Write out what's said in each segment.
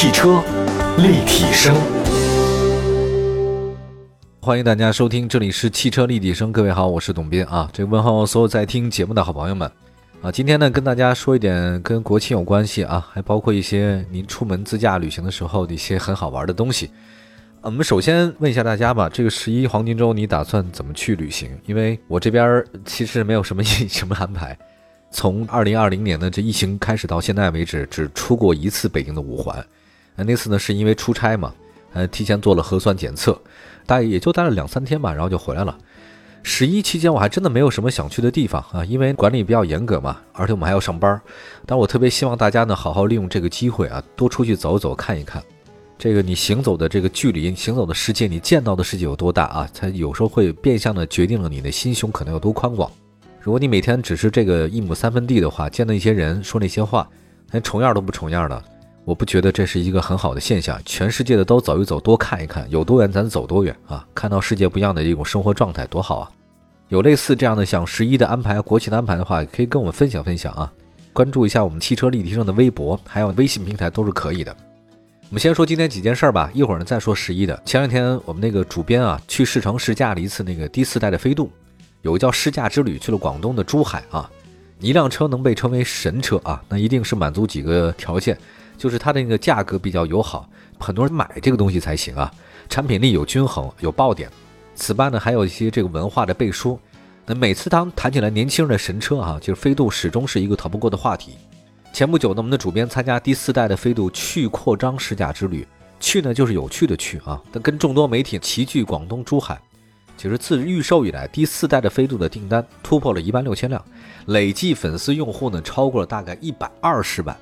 汽车立体声，欢迎大家收听，这里是汽车立体声。各位好，我是董斌啊。这问候所有在听节目的好朋友们啊。今天呢，跟大家说一点跟国庆有关系啊，还包括一些您出门自驾旅行的时候的一些很好玩的东西。我们首先问一下大家吧，这个十一黄金周你打算怎么去旅行？因为我这边其实没有什么什么安排。从二零二零年的这疫情开始到现在为止，只出过一次北京的五环。那次呢是因为出差嘛，呃，提前做了核酸检测，大概也就待了两三天吧，然后就回来了。十一期间我还真的没有什么想去的地方啊，因为管理比较严格嘛，而且我们还要上班。但我特别希望大家呢好好利用这个机会啊，多出去走走看一看。这个你行走的这个距离，行走的世界，你见到的世界有多大啊？它有时候会变相的决定了你的心胸可能有多宽广。如果你每天只是这个一亩三分地的话，见到一些人说那些话，连重样都不重样的，我不觉得这是一个很好的现象。全世界的都走一走，多看一看，有多远咱走多远啊！看到世界不一样的一种生活状态，多好啊！有类似这样的像十一的安排、国庆的安排的话，可以跟我们分享分享啊！关注一下我们汽车立体声的微博，还有微信平台都是可以的。我们先说今天几件事儿吧，一会儿呢再说十一的。前两天我们那个主编啊去试乘试驾了一次那个第四代的飞度。有个叫试驾之旅，去了广东的珠海啊。一辆车能被称为神车啊，那一定是满足几个条件，就是它的那个价格比较友好，很多人买这个东西才行啊。产品力有均衡，有爆点。此外呢，还有一些这个文化的背书。那每次当谈起来年轻人的神车啊，就是飞度始终是一个逃不过的话题。前不久呢，我们的主编参加第四代的飞度去扩张试驾之旅，去呢就是有趣的去啊，跟众多媒体齐聚广东珠海。其实自预售以来，第四代的飞度的订单突破了一万六千辆，累计粉丝用户呢超过了大概一百二十万。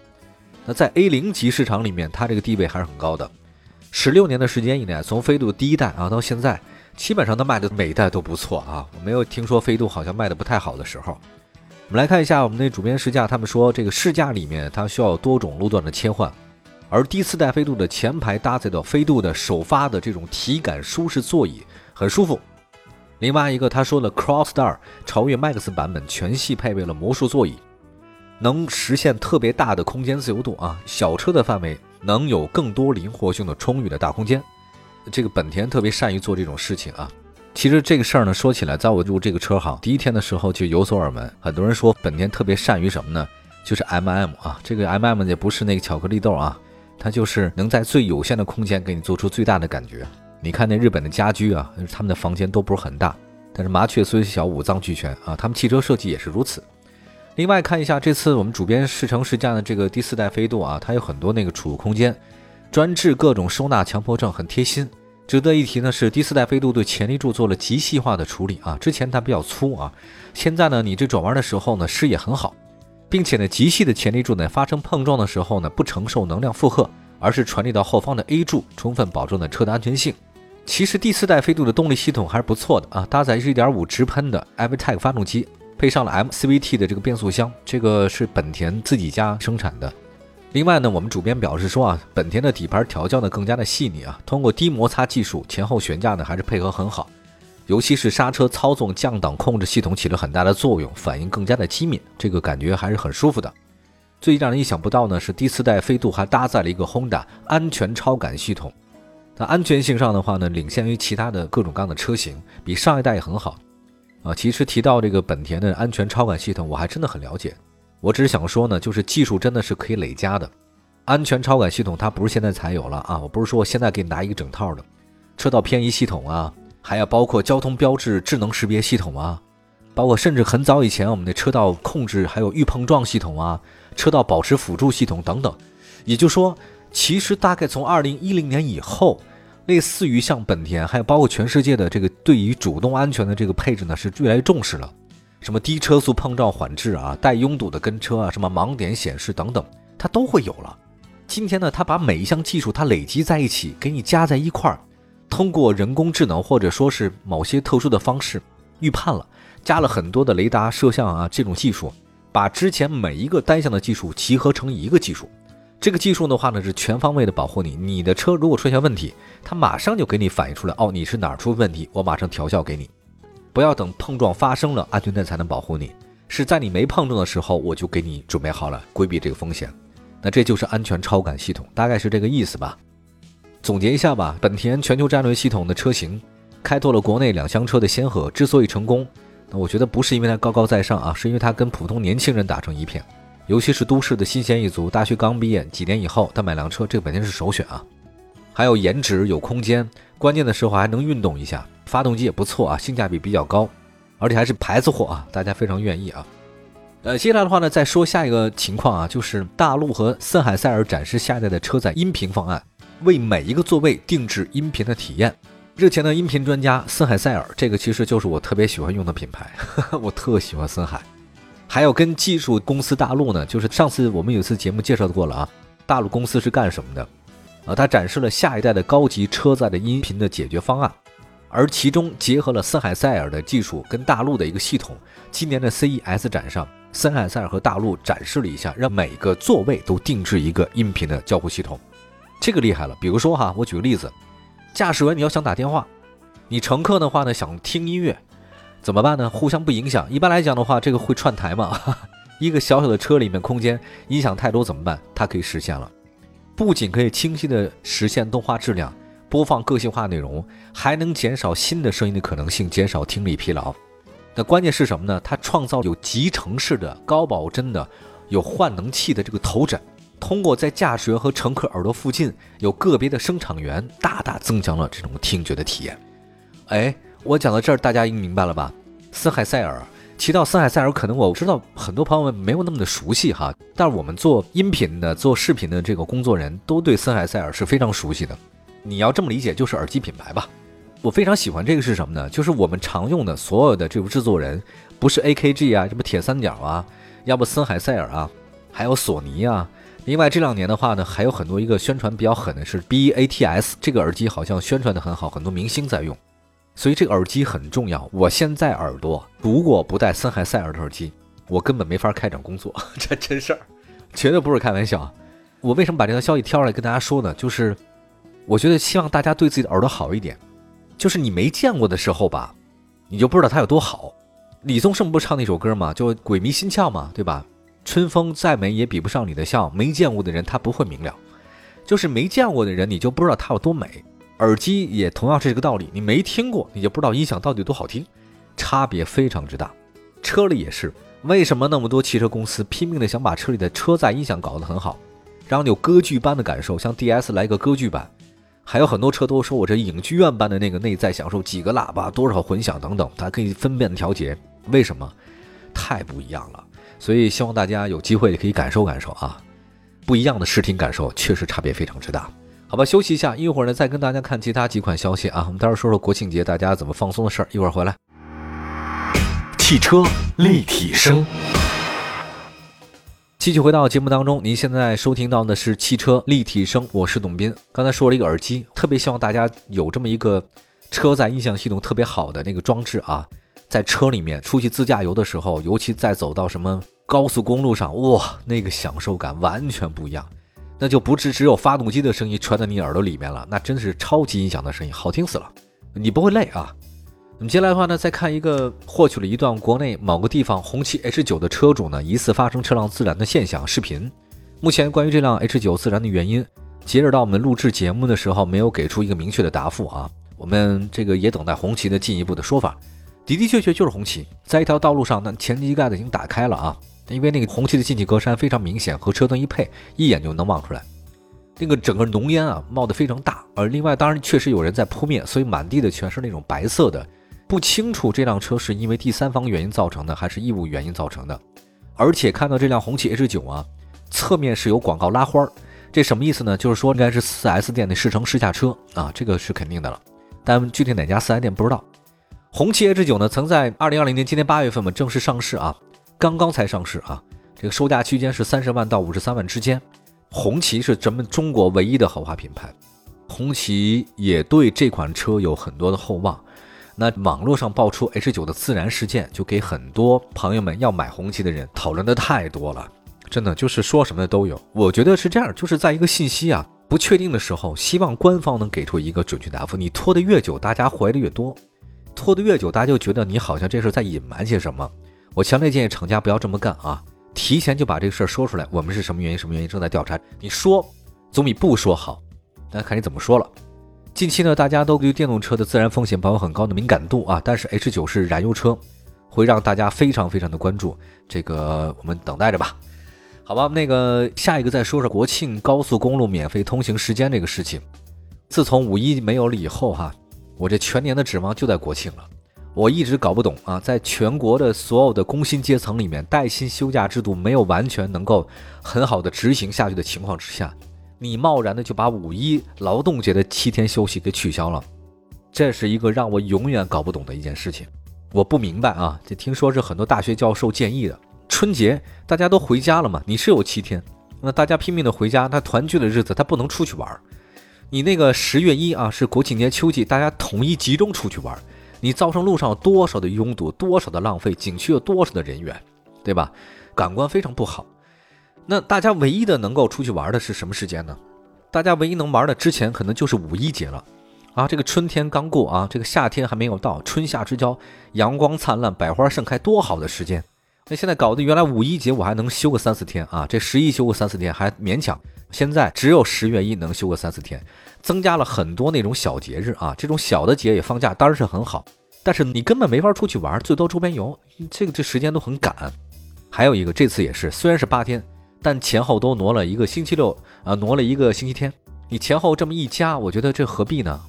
那在 A 零级市场里面，它这个地位还是很高的。十六年的时间以内，从飞度第一代啊到现在，基本上它卖的每一代都不错啊，我没有听说飞度好像卖的不太好的时候。我们来看一下我们那主编试驾，他们说这个试驾里面它需要多种路段的切换，而第四代飞度的前排搭载的飞度的首发的这种体感舒适座椅，很舒服。另外一个，他说的，Crossstar 超越 Max 版本全系配备了魔术座椅，能实现特别大的空间自由度啊，小车的范围能有更多灵活性的充裕的大空间。这个本田特别善于做这种事情啊。其实这个事儿呢，说起来，在我入这个车行第一天的时候就有所耳闻，很多人说本田特别善于什么呢？就是 MM 啊，这个 MM 也不是那个巧克力豆啊，它就是能在最有限的空间给你做出最大的感觉。你看那日本的家居啊，他们的房间都不是很大，但是麻雀虽小，五脏俱全啊。他们汽车设计也是如此。另外看一下这次我们主编试乘试驾的这个第四代飞度啊，它有很多那个储物空间，专治各种收纳强迫症，很贴心。值得一提呢是第四代飞度对前立柱做了极细化的处理啊，之前它比较粗啊，现在呢你这转弯的时候呢视野很好，并且呢极细的前立柱呢发生碰撞的时候呢不承受能量负荷，而是传递到后方的 A 柱，充分保证了车的安全性。其实第四代飞度的动力系统还是不错的啊，搭载是1.5直喷的 Avtec 发动机，配上了 MCVT 的这个变速箱，这个是本田自己家生产的。另外呢，我们主编表示说啊，本田的底盘调教呢更加的细腻啊，通过低摩擦技术，前后悬架呢还是配合很好，尤其是刹车操纵降档控制系统起了很大的作用，反应更加的机敏，这个感觉还是很舒服的。最让人意想不到呢是第四代飞度还搭载了一个 Honda 安全超感系统。那安全性上的话呢，领先于其他的各种各样的车型，比上一代也很好啊。其实提到这个本田的安全超感系统，我还真的很了解。我只是想说呢，就是技术真的是可以累加的。安全超感系统它不是现在才有了啊，我不是说我现在给你拿一个整套的车道偏移系统啊，还要包括交通标志智能识别系统啊，包括甚至很早以前我们的车道控制还有预碰撞系统啊，车道保持辅助系统等等。也就是说。其实大概从二零一零年以后，类似于像本田，还有包括全世界的这个对于主动安全的这个配置呢，是越来越重视了。什么低车速碰撞缓制啊，带拥堵的跟车啊，什么盲点显示等等，它都会有了。今天呢，它把每一项技术它累积在一起，给你加在一块儿，通过人工智能或者说是某些特殊的方式预判了，加了很多的雷达摄像啊这种技术，把之前每一个单项的技术集合成一个技术。这个技术的话呢，是全方位的保护你。你的车如果出现问题，它马上就给你反映出来。哦，你是哪儿出问题？我马上调校给你。不要等碰撞发生了，安全带才能保护你。是在你没碰撞的时候，我就给你准备好了，规避这个风险。那这就是安全超感系统，大概是这个意思吧。总结一下吧，本田全球战略系统的车型，开拓了国内两厢车的先河。之所以成功，那我觉得不是因为它高高在上啊，是因为它跟普通年轻人打成一片，尤其是都市的新鲜一族，大学刚毕业几年以后，他买辆车，这个本田是首选啊。还有颜值，有空间，关键的时候还能运动一下，发动机也不错啊，性价比比较高，而且还是牌子货啊，大家非常愿意啊。呃，接下来的话呢，再说下一个情况啊，就是大陆和森海塞尔展示下一代的车载音频方案，为每一个座位定制音频的体验。日前的音频专家森海塞尔，这个其实就是我特别喜欢用的品牌，我特喜欢森海。还有跟技术公司大陆呢，就是上次我们有次节目介绍过了啊，大陆公司是干什么的？啊，它展示了下一代的高级车载的音频的解决方案。而其中结合了森海塞尔的技术跟大陆的一个系统。今年的 CES 展上，森海塞尔和大陆展示了一下，让每个座位都定制一个音频的交互系统，这个厉害了。比如说哈，我举个例子，驾驶员你要想打电话，你乘客的话呢想听音乐，怎么办呢？互相不影响。一般来讲的话，这个会串台嘛？一个小小的车里面空间音响太多怎么办？它可以实现了，不仅可以清晰的实现动画质量。播放个性化内容，还能减少新的声音的可能性，减少听力疲劳。那关键是什么呢？它创造有集成式的高保真的有换能器的这个头枕，通过在驾驶员和乘客耳朵附近有个别的声场源，大大增强了这种听觉的体验。哎，我讲到这儿，大家应明白了吧？森海塞尔，提到森海塞尔，可能我知道很多朋友们没有那么的熟悉哈，但是我们做音频的、做视频的这个工作人都对森海塞尔是非常熟悉的。你要这么理解，就是耳机品牌吧。我非常喜欢这个是什么呢？就是我们常用的所有的这种制作人，不是 AKG 啊，什么铁三角啊，要不森海塞尔啊，还有索尼啊。另外这两年的话呢，还有很多一个宣传比较狠的是 BATS 这个耳机，好像宣传的很好，很多明星在用。所以这个耳机很重要。我现在耳朵如果不戴森海塞尔的耳机，我根本没法开展工作，这真事儿，绝对不是开玩笑。我为什么把这条消息挑出来跟大家说呢？就是。我觉得希望大家对自己的耳朵好一点，就是你没见过的时候吧，你就不知道它有多好。李宗盛不唱那首歌吗？就鬼迷心窍嘛，对吧？春风再美也比不上你的笑。没见过的人他不会明了，就是没见过的人你就不知道它有多美。耳机也同样是这个道理，你没听过你就不知道音响到底多好听，差别非常之大。车里也是，为什么那么多汽车公司拼命的想把车里的车载音响搞得很好，让你有歌剧般的感受，像 DS 来个歌剧版。还有很多车都说我这影剧院般的那个内在享受，几个喇叭，多少混响等等，它可以分辨调节。为什么？太不一样了。所以希望大家有机会也可以感受感受啊，不一样的视听感受确实差别非常之大。好吧，休息一下，一会儿呢再跟大家看其他几款消息啊。我们待会儿说说国庆节大家怎么放松的事儿，一会儿回来。汽车立体声。继续回到节目当中，您现在收听到的是汽车立体声，我是董斌。刚才说了一个耳机，特别希望大家有这么一个车载音响系统特别好的那个装置啊，在车里面出去自驾游的时候，尤其在走到什么高速公路上，哇，那个享受感完全不一样，那就不是只有发动机的声音传到你耳朵里面了，那真是超级音响的声音，好听死了，你不会累啊。那么接下来的话呢，再看一个获取了一段国内某个地方红旗 H9 的车主呢疑似发生车辆自燃的现象视频。目前关于这辆 H9 自燃的原因，截止到我们录制节目的时候，没有给出一个明确的答复啊。我们这个也等待红旗的进一步的说法。的的确确就是红旗，在一条道路上，那前机盖子已经打开了啊，因为那个红旗的进气格栅非常明显，和车灯一配，一眼就能望出来。那个整个浓烟啊冒得非常大，而另外当然确实有人在扑灭，所以满地的全是那种白色的。不清楚这辆车是因为第三方原因造成的，还是义务原因造成的。而且看到这辆红旗 H9 啊，侧面是有广告拉花儿，这什么意思呢？就是说应该是 4S 店的试乘试驾车啊，这个是肯定的了。但具体哪家 4S 店不知道。红旗 H9 呢，曾在2020年今年八月份嘛正式上市啊，刚刚才上市啊，这个售价区间是三十万到五十三万之间。红旗是咱们中国唯一的豪华品牌，红旗也对这款车有很多的厚望。那网络上爆出 H9 的自燃事件，就给很多朋友们要买红旗的人讨论的太多了，真的就是说什么的都有。我觉得是这样，就是在一个信息啊不确定的时候，希望官方能给出一个准确答复。你拖得越久，大家怀的越多；拖得越久，大家就觉得你好像这是在隐瞒些什么。我强烈建议厂家不要这么干啊！提前就把这个事儿说出来，我们是什么原因？什么原因正在调查？你说总比不说好。那看你怎么说了。近期呢，大家都对电动车的自然风险抱有很高的敏感度啊，但是 H 九是燃油车，会让大家非常非常的关注。这个我们等待着吧。好吧，那个下一个再说说国庆高速公路免费通行时间这个事情。自从五一没有了以后哈，我这全年的指望就在国庆了。我一直搞不懂啊，在全国的所有的工薪阶层里面，带薪休假制度没有完全能够很好的执行下去的情况之下。你贸然的就把五一劳动节的七天休息给取消了，这是一个让我永远搞不懂的一件事情。我不明白啊，这听说是很多大学教授建议的。春节大家都回家了嘛，你是有七天，那大家拼命的回家，他团聚的日子他不能出去玩。你那个十月一啊是国庆节秋季，大家统一集中出去玩，你造成路上有多少的拥堵，多少的浪费，景区有多少的人员，对吧？感官非常不好。那大家唯一的能够出去玩的是什么时间呢？大家唯一能玩的之前可能就是五一节了，啊，这个春天刚过啊，这个夏天还没有到，春夏之交，阳光灿烂，百花盛开，多好的时间。那现在搞得原来五一节我还能休个三四天啊，这十一休个三四天还勉强，现在只有十月一能休个三四天，增加了很多那种小节日啊，这种小的节也放假，当然是很好，但是你根本没法出去玩，最多周边游，这个这时间都很赶。还有一个，这次也是，虽然是八天。但前后都挪了一个星期六啊，挪了一个星期天。你前后这么一加，我觉得这何必呢？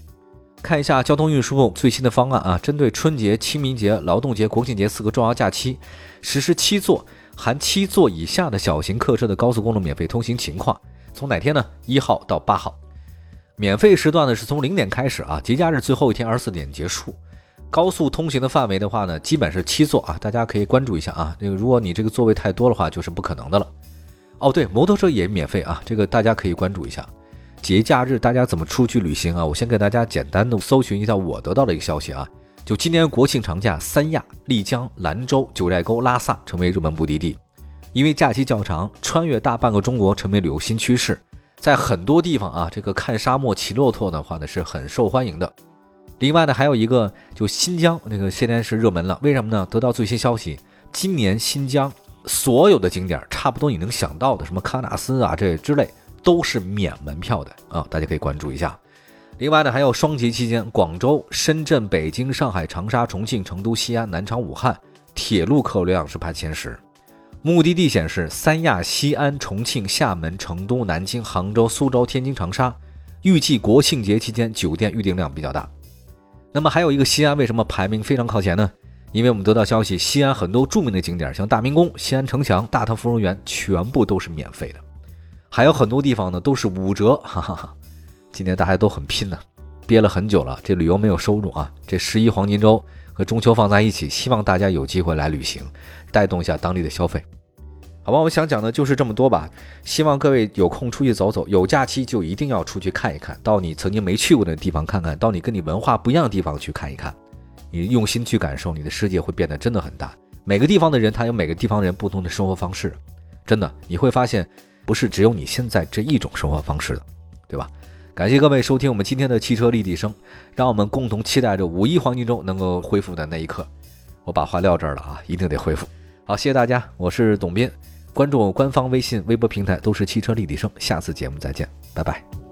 看一下交通运输部最新的方案啊，针对春节、清明节、劳动节、国庆节四个重要假期，实施七座含七座以下的小型客车的高速公路免费通行情况。从哪天呢？一号到八号，免费时段呢是从零点开始啊，节假日最后一天二十四点结束。高速通行的范围的话呢，基本是七座啊，大家可以关注一下啊。这个如果你这个座位太多的话，就是不可能的了。哦，对，摩托车也免费啊，这个大家可以关注一下。节假日大家怎么出去旅行啊？我先给大家简单的搜寻一下我得到的一个消息啊，就今年国庆长假，三亚、丽江、兰州、九寨沟、拉萨成为热门目的地，因为假期较长，穿越大半个中国成为旅游新趋势。在很多地方啊，这个看沙漠、骑骆驼的话呢是很受欢迎的。另外呢，还有一个就新疆那个现在是热门了，为什么呢？得到最新消息，今年新疆。所有的景点差不多你能想到的，什么喀纳斯啊这之类，都是免门票的啊，大家可以关注一下。另外呢，还有双节期间，广州、深圳、北京、上海、长沙、重庆、成都、西安、南昌、武汉铁路客流量是排前十。目的地显示，三亚、西安、重庆、厦门、成都、南京、杭州、苏州、天津、长沙，预计国庆节期间酒店预订量比较大。那么还有一个西安为什么排名非常靠前呢？因为我们得到消息，西安很多著名的景点，像大明宫、西安城墙、大唐芙蓉园，全部都是免费的。还有很多地方呢，都是五折。哈哈哈！今年大家都很拼呢，憋了很久了，这旅游没有收入啊。这十一黄金周和中秋放在一起，希望大家有机会来旅行，带动一下当地的消费。好吧，我想讲的就是这么多吧。希望各位有空出去走走，有假期就一定要出去看一看，到你曾经没去过的地方看看，到你跟你文化不一样的地方去看一看。你用心去感受，你的世界会变得真的很大。每个地方的人，他有每个地方人不同的生活方式，真的你会发现，不是只有你现在这一种生活方式的，对吧？感谢各位收听我们今天的汽车立体声，让我们共同期待着五一黄金周能够恢复的那一刻。我把话撂这儿了啊，一定得恢复。好，谢谢大家，我是董斌，关注我官方微信、微博平台都是汽车立体声。下次节目再见，拜拜。